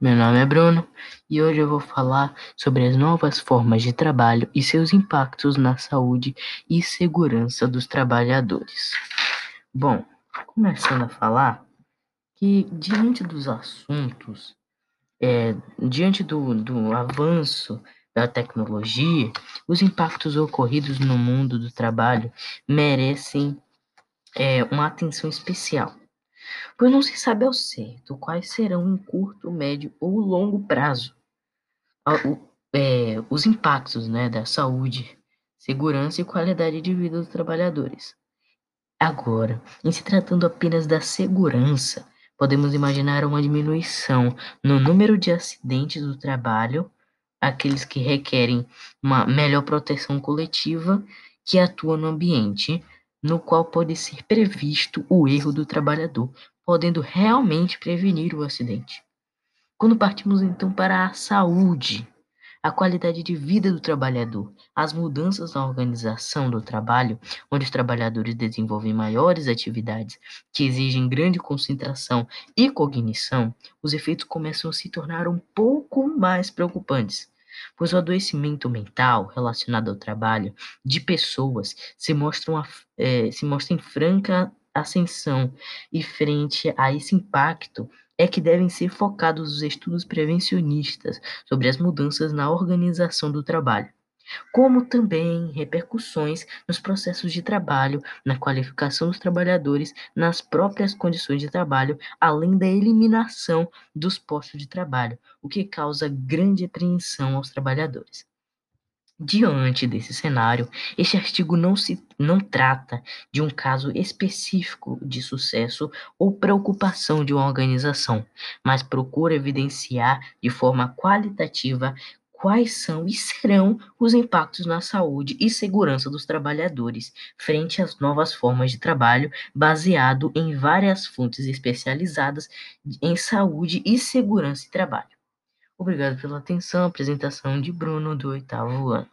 meu nome é Bruno e hoje eu vou falar sobre as novas formas de trabalho e seus impactos na saúde e segurança dos trabalhadores. Bom, começando a falar que diante dos assuntos, é, diante do, do avanço da tecnologia, os impactos ocorridos no mundo do trabalho merecem é, uma atenção especial pois não se sabe ao certo quais serão em curto, médio ou longo prazo é, os impactos né, da saúde, segurança e qualidade de vida dos trabalhadores. Agora, em se tratando apenas da segurança, podemos imaginar uma diminuição no número de acidentes do trabalho, aqueles que requerem uma melhor proteção coletiva que atua no ambiente, no qual pode ser previsto o erro do trabalhador, podendo realmente prevenir o acidente. Quando partimos então para a saúde, a qualidade de vida do trabalhador, as mudanças na organização do trabalho, onde os trabalhadores desenvolvem maiores atividades que exigem grande concentração e cognição, os efeitos começam a se tornar um pouco mais preocupantes, pois o adoecimento mental relacionado ao trabalho de pessoas se mostra, é, se mostra em franca ascensão e frente a esse impacto é que devem ser focados os estudos prevencionistas sobre as mudanças na organização do trabalho, como também repercussões nos processos de trabalho, na qualificação dos trabalhadores, nas próprias condições de trabalho, além da eliminação dos postos de trabalho, o que causa grande apreensão aos trabalhadores. Diante desse cenário, este artigo não, se, não trata de um caso específico de sucesso ou preocupação de uma organização, mas procura evidenciar de forma qualitativa quais são e serão os impactos na saúde e segurança dos trabalhadores frente às novas formas de trabalho, baseado em várias fontes especializadas em saúde e segurança e trabalho. Obrigado pela atenção. Apresentação de Bruno do oitavo ano.